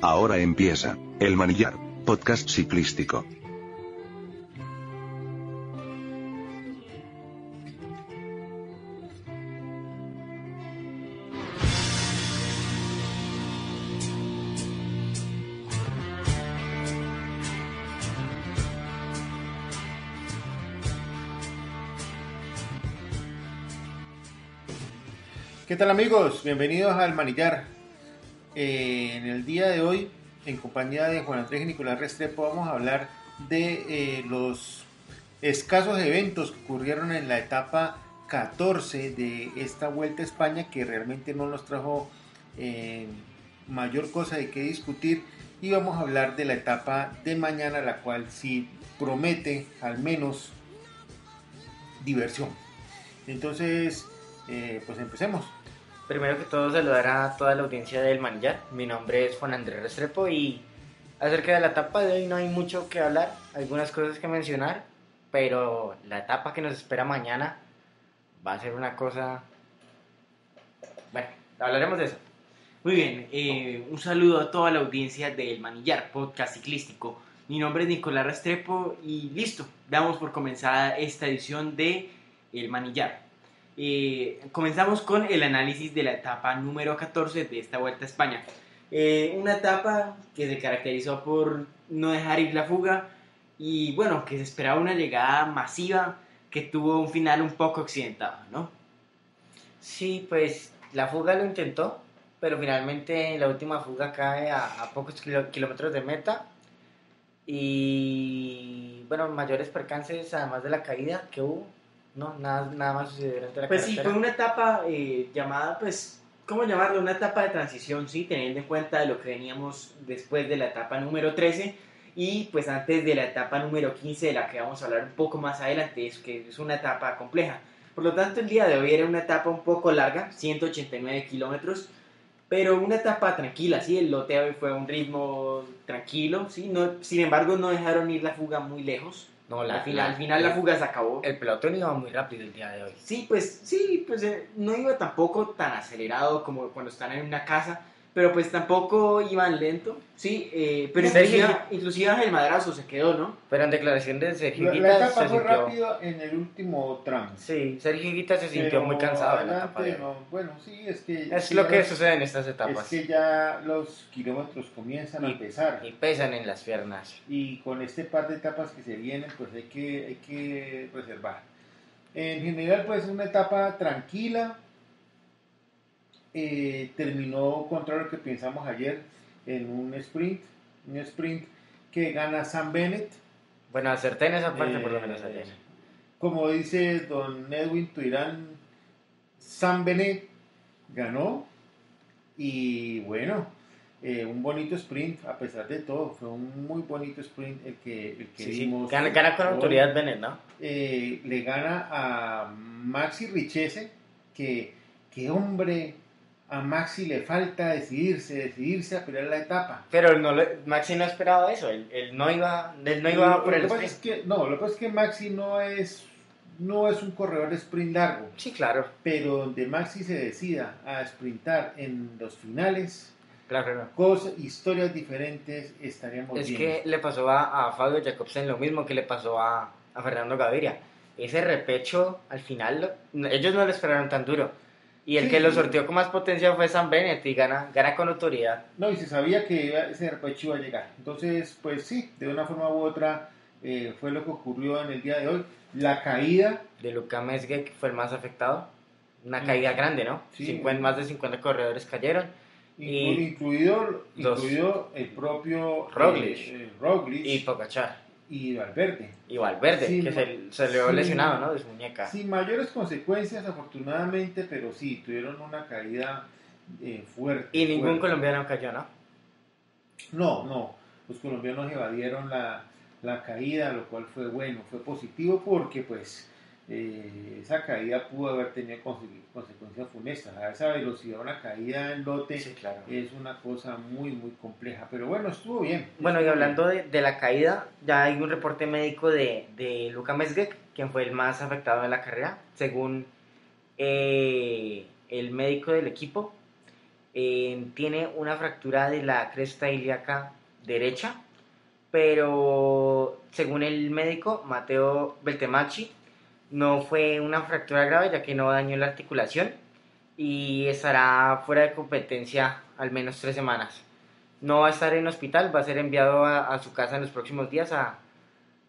Ahora empieza, El Manillar, podcast ciclístico. ¿Qué tal amigos? Bienvenidos al Manillar. Eh, en el día de hoy, en compañía de Juan Andrés y Nicolás Restrepo, vamos a hablar de eh, los escasos eventos que ocurrieron en la etapa 14 de esta Vuelta a España, que realmente no nos trajo eh, mayor cosa de qué discutir. Y vamos a hablar de la etapa de mañana, la cual sí promete al menos diversión. Entonces, pues empecemos. Primero que todo saludar a toda la audiencia del Manillar. Mi nombre es Juan Andrés Restrepo y acerca de la etapa de hoy no hay mucho que hablar, algunas cosas que mencionar, pero la etapa que nos espera mañana va a ser una cosa... Bueno, hablaremos de eso. Muy bien, eh, un saludo a toda la audiencia del Manillar, podcast ciclístico. Mi nombre es Nicolás Restrepo y listo, damos por comenzada esta edición de El Manillar. Eh, comenzamos con el análisis de la etapa número 14 de esta Vuelta a España. Eh, una etapa que se caracterizó por no dejar ir la fuga y bueno, que se esperaba una llegada masiva que tuvo un final un poco accidentado, ¿no? Sí, pues la fuga lo intentó, pero finalmente la última fuga cae a, pocos kilómetros de meta y bueno, mayores percances además de la caída que hubo no, nada, nada más sucedió durante la Pues sí, fue una etapa eh, llamada, pues, ¿cómo llamarlo? Una etapa de transición, sí, teniendo en cuenta de lo que veníamos después de la etapa número 13 y pues antes de la etapa número 15 de la que vamos a hablar un poco más adelante, es que es una etapa compleja. Por lo tanto, el día de hoy era una etapa un poco larga, 189 kilómetros, pero una etapa tranquila, sí, el loteo fue a un ritmo tranquilo, sí, no, sin embargo no dejaron ir la fuga muy lejos, no, la, al, final, final la fuga se acabó. El pelotón iba muy rápido el día de hoy. Sí, pues sí, pues eh, no iba tampoco tan acelerado como cuando están en una casa, pero pues tampoco iban lento, sí, eh, pero inclusive, inclusive Ángel Madrazo se quedó, ¿no? Pero en declaración de Sergio La, la etapa fue rápido en el último tramo. Sí, Sergio Higuita se sintió muy cansado en la etapa. bueno, sí, es que... Es lo que sucede en estas etapas. Es que ya los kilómetros comienzan a pesar. Y pesan en las piernas. Y con este par de etapas que se vienen, pues hay que, hay que reservar. En general, pues una etapa tranquila, eh, terminó contra lo que pensamos ayer en un sprint, un sprint que gana Sam Bennett. Bueno, acerté en esa parte por lo menos ayer. Eh, como dice don Edwin Tuirán, Sam Bennett ganó y bueno, eh, un bonito sprint a pesar de todo, fue un muy bonito sprint el que, el que vimos. Gana, con autoridad Bennett, ¿no? le gana a Maxi Richese, que, que hombre a Maxi le falta decidirse, decidirse a pelear la etapa. Pero no Maxi no esperaba eso, él, no iba, él no iba por el sprint. Es que, no, lo que pasa es que Maxi no es, no es un corredor de sprint largo. Sí, claro. Pero donde Maxi se decida a sprintar en los finales, claro, cosas, historias diferentes, estaríamos bien. Es que le pasó a, a, Fabio Jacobsen lo mismo que le pasó a, a Fernando Gaviria. Ese repecho, al final, ellos no lo esperaron tan duro y el que lo sorteó con más potencia fue San Bennett y gana, gana con autoridad. No, y se sabía que ese repecho iba a llegar. Entonces, pues sí, de una forma u otra eh, fue lo que ocurrió en el día de hoy. La caída de Luka Mesge fue el más afectado. Una caída grande, ¿no? Sí. más de 50 corredores cayeron. incluido, incluido el propio Roglic, eh, Roglic y Pogachar y Valverde. Y Valverde, que se, se le lesionado, ¿no? De su muñeca. Sin mayores consecuencias, afortunadamente, pero sí, tuvieron una caída eh, fuerte. Y ningún colombiano cayó, ¿no? No, no. Los colombianos evadieron la, la caída, lo cual fue bueno, fue positivo porque, pues, eh, esa caída pudo haber tenido consecuencias funestas. A esa velocidad, una caída en lote es una cosa muy, muy compleja. Pero bueno, estuvo bien. Bueno, y hablando de, de, la caída, ya hay un reporte médico de, de Luka Mesgek, quien fue el más afectado en la carrera. Según eh, el médico del equipo, eh, tiene una fractura de la cresta ilíaca derecha, pero según el médico Mateo Beltemacci, no fue una fractura grave ya que no dañó la articulación y estará fuera de competencia al menos tres semanas. No va a estar en hospital, va a ser enviado a, a su casa en los próximos días a,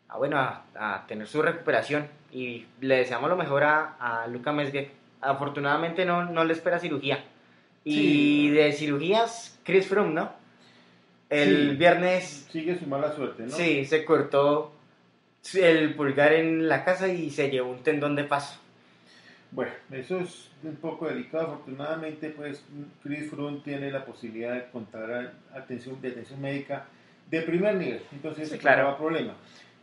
a bueno, a, a, tener su recuperación y le deseamos lo mejor a, Luca Mesgek. Afortunadamente no, no le espera cirugía. Y de cirugías, Chris Froome, ¿no? El Sí. viernes Sigue su mala suerte, ¿no? Sí, se cortó el pulgar en la casa y se llevó un tendón de paso. Bueno, eso es un poco delicado. Afortunadamente, pues Chris Froome tiene la posibilidad de contar atención, de atención médica de primer nivel. Entonces, Sí, claro. no va problema.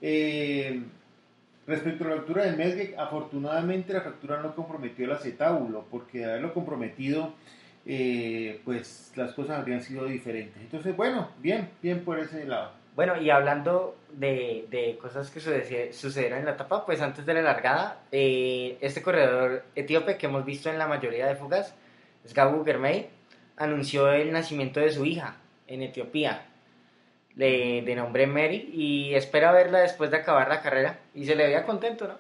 Eh, respecto a la fractura de Mesgek, afortunadamente la fractura no comprometió el acetábulo, porque de haberlo comprometido, eh, pues las cosas habrían sido diferentes. Entonces, bueno, bien, bien por ese lado. Bueno, y hablando de, de cosas que sucede- sucedieron en la etapa, pues antes de la largada, eh, este corredor etíope que hemos visto en la mayoría de fugas, Sgabu Germay, anunció el nacimiento de su hija en Etiopía, de, de nombre Mary, y espera verla después de acabar la carrera, y se le veía contento, ¿no?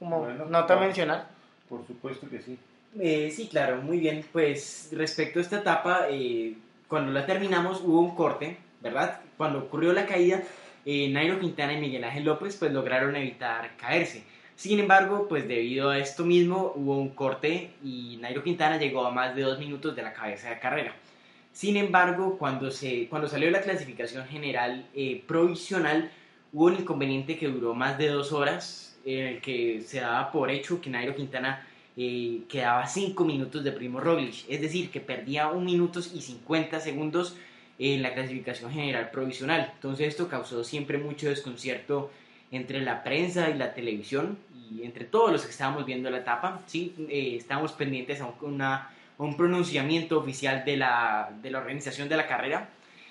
Como Bueno, nota claro. mencionar. Por supuesto que sí. Eh, sí, claro, muy bien. Pues respecto a esta etapa, eh, cuando la terminamos hubo un corte, ¿verdad? Cuando ocurrió la caída, eh, Nairo Quintana y Miguel Ángel López pues lograron evitar caerse. Sin embargo, pues debido a esto mismo hubo un corte y Nairo Quintana llegó a más de dos minutos de la cabeza de carrera. Sin embargo, cuando, se, cuando salió la clasificación general eh, provisional, hubo un inconveniente que duró más de dos horas, en el que se daba por hecho que Nairo Quintana eh, quedaba 5 minutos de Primo Roglic, es decir, que perdía 1 minuto y 50 segundos en la clasificación general provisional. Entonces esto causó siempre mucho desconcierto entre la prensa y la televisión y entre todos los que estábamos viendo la etapa. ¿sí? Eh, estábamos pendientes a un, pronunciamiento oficial de la, de la organización de la carrera.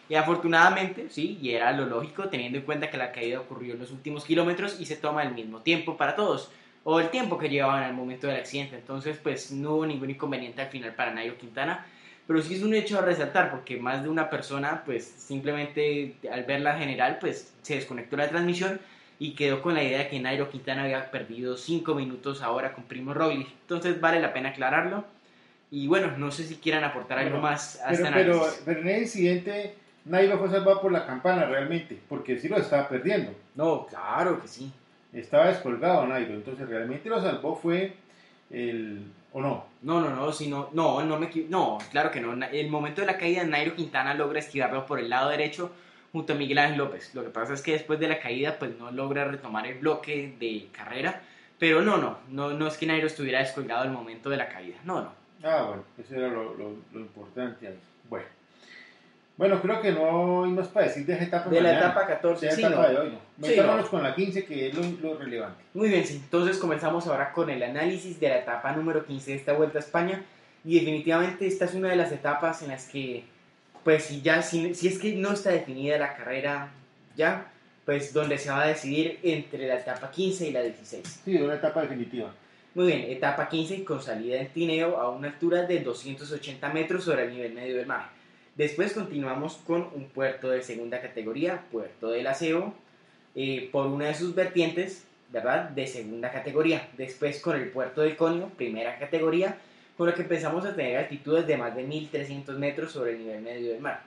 Y afortunadamente, sí, y era lo lógico, teniendo en cuenta que la caída ocurrió en los últimos kilómetros y se toma el mismo tiempo para todos o el tiempo que llevaban al momento del accidente. Entonces, pues no hubo ningún inconveniente al final para Nairo Quintana. Pero sí es un hecho a resaltar porque más de una persona, pues simplemente al ver la general, pues se desconectó la transmisión y quedó con la idea de que Nairo Quintana había perdido 5 minutos ahora con Primo Roglic. Entonces vale la pena aclararlo. Y bueno, no sé si quieran aportar algo Bueno, más a Pero, este pero en el incidente, Nairo fue salvado por la campana realmente, porque sí lo estaba perdiendo. No, claro que sí. Estaba descolgado Nairo, entonces realmente lo salvó fue el... ¿O no? No, no, no, sino, no, no me no, claro que no. El momento de la caída, Nairo Quintana logra esquivarlo por el lado derecho junto a Miguel Ángel López. Lo que pasa es que después de la caída, pues no logra retomar el bloque de carrera. Pero no, no, no, no es que Nairo estuviera descolgado al momento de la caída. No, no. Ah, bueno, eso era lo, lo- lo importante ahí. Bueno. Bueno, creo que no hay más para decir de esa etapa. De la mañana. etapa 14, De la sí, etapa no. de hoy, no. Sí, no. con la 15, que es lo, lo relevante. Muy bien, sí. Entonces comenzamos ahora con el análisis de la etapa número 15 de esta Vuelta a España. Y definitivamente esta es una de las etapas en las que, pues si ya, si, si es que no está definida la carrera ya, pues donde se va a decidir entre la etapa 15 y la 16. Sí, una etapa definitiva. Muy bien, etapa 15 con salida en Tineo a una altura de 280 metros sobre el nivel medio del mar. Después continuamos con un puerto de segunda categoría, Puerto del Aseo, eh, por una de sus vertientes, ¿verdad? De segunda categoría. Después con el puerto de Conio, primera categoría, con lo que empezamos a tener altitudes de más de 1300 metros sobre el nivel medio del mar.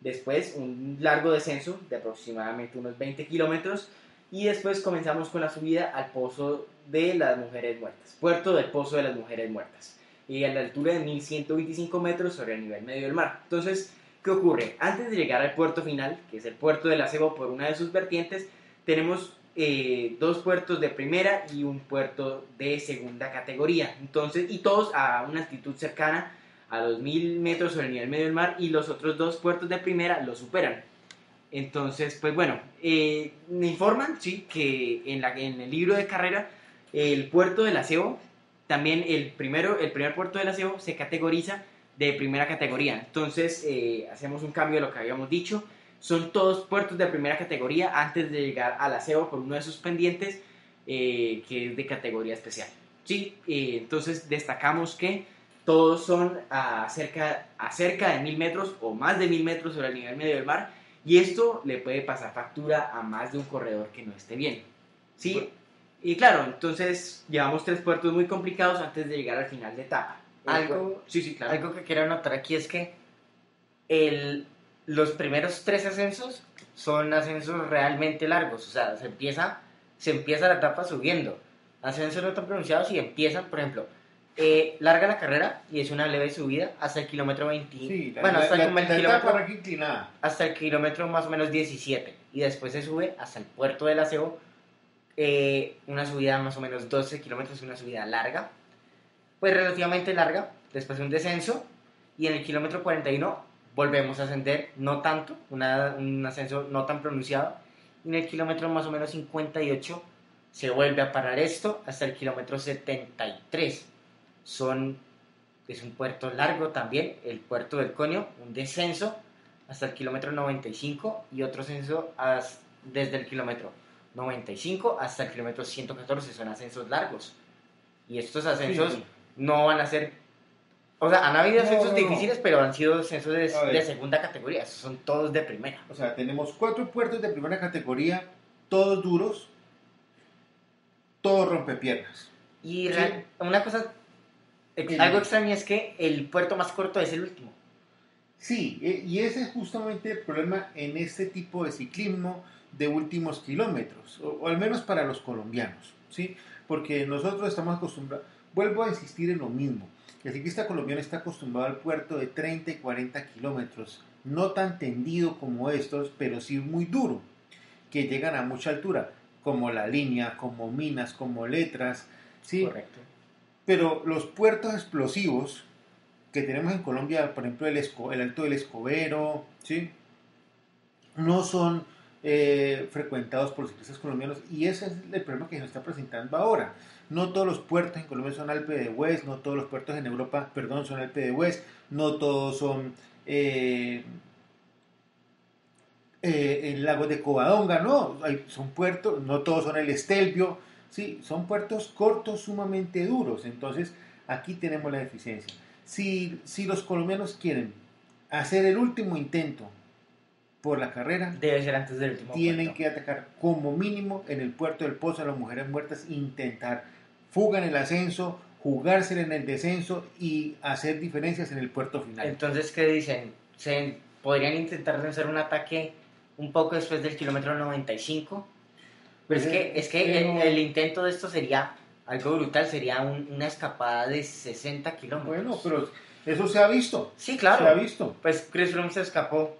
Después un largo descenso de aproximadamente unos 20 kilómetros y después comenzamos con la subida al Pozo de las Mujeres Muertas, Puerto del Pozo de las Mujeres Muertas, y a la altura de 1125 metros sobre el nivel medio del mar. Entonces, ¿qué ocurre? Antes de llegar al puerto final, que es el puerto de la por una de sus vertientes, tenemos eh, dos puertos de primera y un puerto de segunda categoría. Entonces, y todos a una altitud cercana a los 1000 metros sobre el nivel medio del mar y los otros dos puertos de primera lo superan. Entonces, pues bueno, eh, me informan, sí, que en, en el libro de carrera, el puerto del aseo, también el, primero, el primer puerto del aseo se categoriza de primera categoría. Entonces, eh, hacemos un cambio de lo que habíamos dicho. Son todos puertos de primera categoría antes de llegar al aseo por uno de sus pendientes, eh, que es de categoría especial. Sí, eh, entonces destacamos que todos son a cerca, a cerca de mil metros o más de mil metros sobre el nivel medio del mar y esto le puede pasar factura a más de un corredor que no esté bien. ¿Sí? Y claro, entonces llevamos tres puertos muy complicados antes de llegar al final de etapa. Algo, Sí, sí, claro. algo que quiero anotar aquí es que el, los primeros tres ascensos son ascensos realmente largos. O sea, se empieza, se empieza la etapa subiendo. Ascensos no tan pronunciados y empiezan, por ejemplo, eh, larga la carrera y es una leve subida hasta el kilómetro 20. Sí, la, bueno, hasta, la, el la kilómetro, etapa arranca inclinada. hasta el kilómetro más o menos 17. Y después se sube hasta el puerto del aseo. Eh, una subida más o menos 12 kilómetros, una subida larga. Pues relativamente larga. Después un descenso. Y en el kilómetro 41 volvemos a ascender, no tanto, una- un ascenso no tan pronunciado. Y en el kilómetro más o menos 58 se vuelve a parar esto hasta el kilómetro 73. Son, es un puerto largo también, el puerto del Conio, un descenso hasta el kilómetro 95 y otro ascenso as- desde el kilómetro 95 hasta el kilómetro 114. Son ascensos largos. Y estos ascensos Sí. no van a ser. O sea, han habido No, ascensos no, no. difíciles, pero han sido ascensos de, segunda categoría. Esos son todos de primera. O sea, tenemos cuatro puertos de primera categoría, todos duros, todos rompepiernas. Y Sí. una cosa. algo extraño es que el puerto más corto es el último. Sí, eh, y ese es justamente el problema en este tipo de ciclismo de últimos kilómetros, o, o al menos para los colombianos, ¿sí? Porque nosotros estamos acostumbrados, vuelvo a insistir en lo mismo, el ciclista colombiano está acostumbrado al puerto de 30 y 40 kilómetros, no tan tendido como estos, pero sí muy duro, que llegan a mucha altura, como la línea, como minas, como letras, ¿sí? Correcto. Pero los puertos explosivos que tenemos en Colombia, por ejemplo el, Esco- el Alto del Escobero, ¿sí? no son eh, frecuentados por los ciclistas colombianos y ese es el problema que se nos está presentando ahora. No todos los puertos en Colombia son Alpe de Hues, no todos los puertos en Europa, perdón, son Alpe de Hues, no todos son eh, eh, el lago de Covadonga, no, son puertos, no todos son el Estelvio, sí, son puertos cortos sumamente duros, entonces aquí tenemos la deficiencia. Si, si los colombianos quieren hacer el último intento por la carrera, Debe ser antes del último. tienen puerto. que atacar como mínimo en el puerto del Pozo a las mujeres muertas, intentar fuga en el ascenso, jugársela en el descenso y hacer diferencias en el puerto final. Entonces, ¿qué dicen? ¿Se podrían intentar hacer un ataque un poco después del kilómetro 95? Pero es que, es que el, Pero- el intento de esto sería algo brutal, sería un- una escapada de 60 kilómetros. Bueno, pero eso se ha visto, Sí, se ha claro. visto. Pues Chris Froome se escapó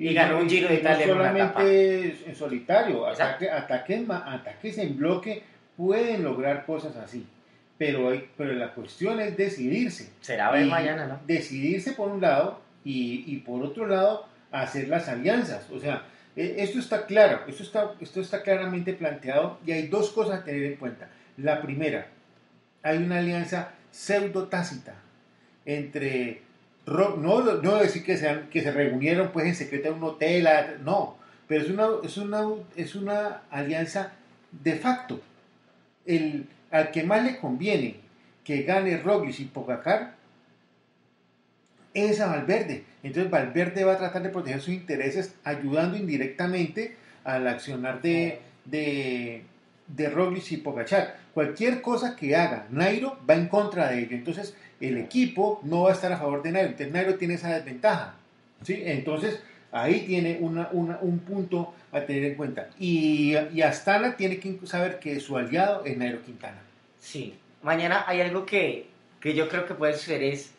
Y ganó un Giro de Italia No solamente en solitario, ataque, ataques, ataques en bloque pueden lograr cosas así. Pero, hay, pero la cuestión es decidirse. Será ver mañana, ¿no? Decidirse por un lado y, y por otro lado hacer las alianzas. O sea, eh, esto está claro, esto está, esto está claramente planteado y hay dos cosas a tener en cuenta. La primera, hay una alianza pseudo tácita entre no, no decir que, sean, que se reunieron pues en secreto en un hotel, no, pero es una, es una, es una alianza de facto. El, al que más le conviene que gane Roglic y Pogacar es a Valverde. Entonces Valverde va a tratar de proteger sus intereses ayudando indirectamente al accionar de, de, de Roglic y Pogacar. Cualquier cosa que haga Nairo va en contra de ello. Entonces el equipo no va a estar a favor de Nairo. Entonces Nairo tiene esa desventaja. ¿sí? Entonces ahí tiene una, una- un punto a tener en cuenta. Y, y Astana tiene que saber que su aliado es Nairo Quintana. Sí. Mañana hay algo que, que yo creo que puede suceder es,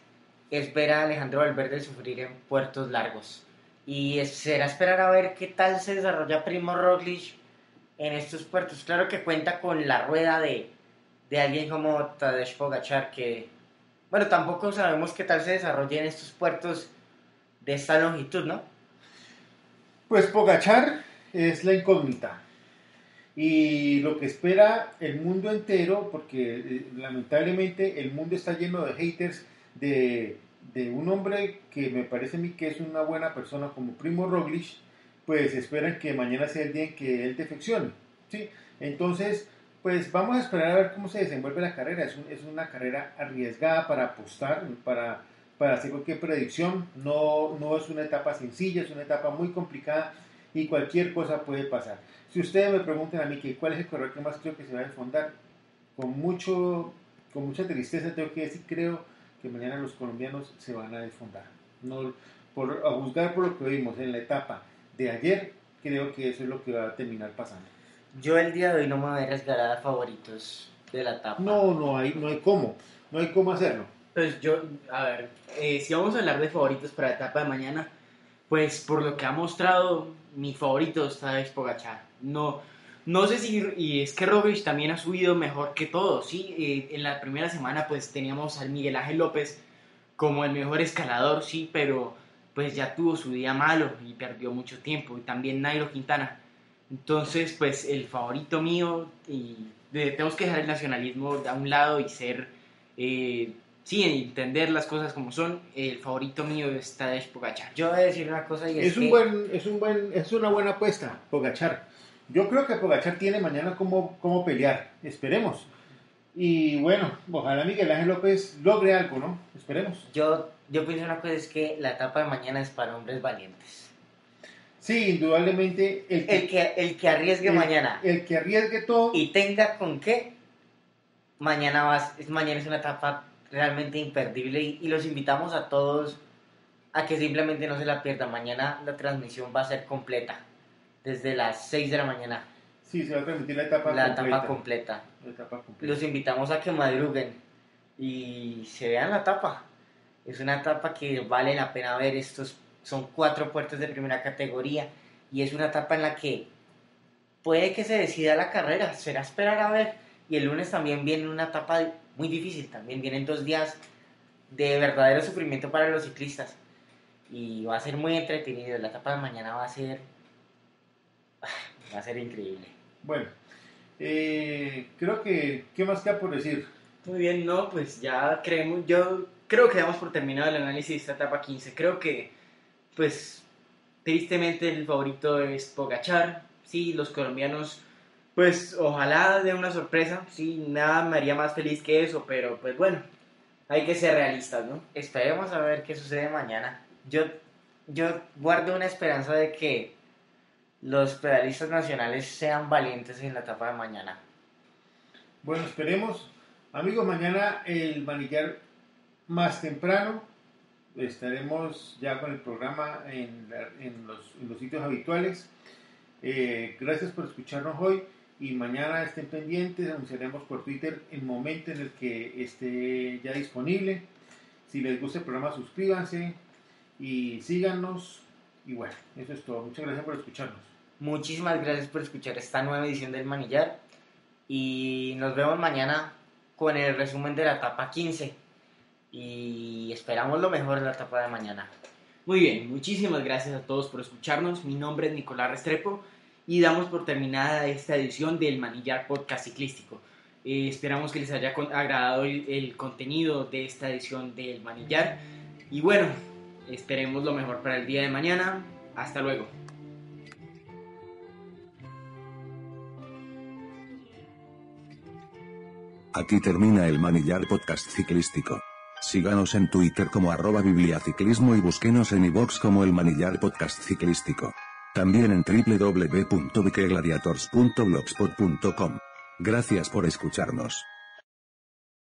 es ver a Alejandro Valverde sufrir en puertos largos. Y será esperar a ver qué tal se desarrolla Primo Roglic en estos puertos. Claro que cuenta con la rueda de, de alguien como Tadej Pogacar que, bueno, tampoco sabemos qué tal se desarrolla en estos puertos de esta longitud, ¿no? Pues Pogachar es la incógnita. Y lo que espera el mundo entero, porque eh, lamentablemente el mundo está lleno de haters de, de un hombre que me parece a mí que es una buena persona como Primo Roglic, pues esperan que mañana sea el día en que él defeccione. ¿sí? Entonces, Pues vamos a esperar a ver cómo se desenvuelve la carrera. Es, un- es una carrera arriesgada para apostar, para, hacer cualquier predicción. No, no es una etapa sencilla, es una etapa muy complicada y cualquier cosa puede pasar. Si ustedes me preguntan a mí que cuál es el corredor que más creo que se va a desfondar, con, mucho, con mucha tristeza tengo que decir, creo que mañana los colombianos se van a desfondar. No, por, a juzgar por lo que vimos en la etapa de ayer, creo que eso es lo que va a terminar pasando. Yo el día de hoy no me voy a arriesgar a favoritos de la etapa. No, no hay, no hay cómo, no hay cómo hacerlo. Pues yo, a ver, eh, si vamos a hablar de favoritos para la etapa de mañana, pues por lo que ha mostrado, mi favorito está es Pogachar. No, no sé si, y es que Roglic también ha subido mejor que todos, ¿sí? Eh, en la primera semana pues teníamos al Miguel Ángel López como el mejor escalador, sí, pero pues ya tuvo su día malo y perdió mucho tiempo. Y también Nairo Quintana. Entonces, pues el favorito mío, y de- tenemos que dejar el nacionalismo a un lado y ser, eh, sí, entender las cosas como son. El favorito mío está de Pogachar. Yo voy a decir una cosa y es, Es un que buen, es un buen, es una buena apuesta, Pogachar. Yo creo que Pogachar tiene mañana cómo, cómo pelear, esperemos. Y bueno, ojalá Miguel Ángel López logre algo, ¿no? Esperemos. yo, yo pienso una cosa es que la etapa de mañana es para hombres valientes. Sí, indudablemente el que, El que, el que arriesgue el- mañana el que arriesgue todo, y tenga con qué, mañana, va, a- es, mañana es una etapa realmente imperdible y, y los invitamos a todos a que simplemente no se la pierdan. Mañana la transmisión va a ser completa, desde las 6 de la mañana, sí, se va a transmitir la etapa la completa. etapa completa. La etapa completa. Los invitamos a que madruguen y se vean la etapa. Es una etapa que vale la pena ver. Estos son cuatro puertos de primera categoría y es una etapa en la que puede que se decida la carrera. Será esperar a ver. Y el lunes también viene una etapa muy difícil. También vienen dos días de verdadero sufrimiento para los ciclistas. Y va a ser muy entretenido. La etapa de mañana va a ser. Va a ser increíble. Bueno, eh, creo que, ¿qué más queda por decir? Muy bien, no, pues ya creemos, yo creo que damos por terminado el análisis de esta etapa 15. Creo que, pues, tristemente el favorito es Pogachar. Sí, los colombianos, pues, ojalá de una sorpresa. Sí, nada me haría más feliz que eso, pero pues bueno, hay que ser realistas, ¿no? Esperemos a ver qué sucede mañana. Yo, yo guardo una esperanza de que los pedalistas nacionales sean valientes en la etapa de mañana. Bueno, esperemos. Amigos, mañana el manillar más temprano. Estaremos ya con el programa en, en los sitios habituales. Eh, gracias por escucharnos hoy y mañana estén pendientes. Anunciaremos por Twitter el momento en el que esté ya disponible. Si les gusta el programa, suscríbanse y síganos. Y bueno, eso es todo. Muchas gracias por escucharnos. Muchísimas gracias por escuchar esta nueva edición del Manillar y nos vemos mañana con el resumen de la etapa 15 y esperamos lo mejor en la etapa de mañana. Muy bien, muchísimas gracias a todos por escucharnos. Mi nombre es Nicolás Restrepo y damos por terminada esta edición del Manillar Podcast Ciclístico. Eh, esperamos que les haya agradado el, el contenido de esta edición del Manillar. Y bueno, esperemos lo mejor para el día de mañana. Hasta luego. Aquí termina el Manillar Podcast Ciclístico. Síganos en Twitter como arroba bibliaciclismo y búsquenos en iVox como el Manillar Podcast Ciclístico. También en www.viquegladiators.blogspot.com. Gracias por escucharnos.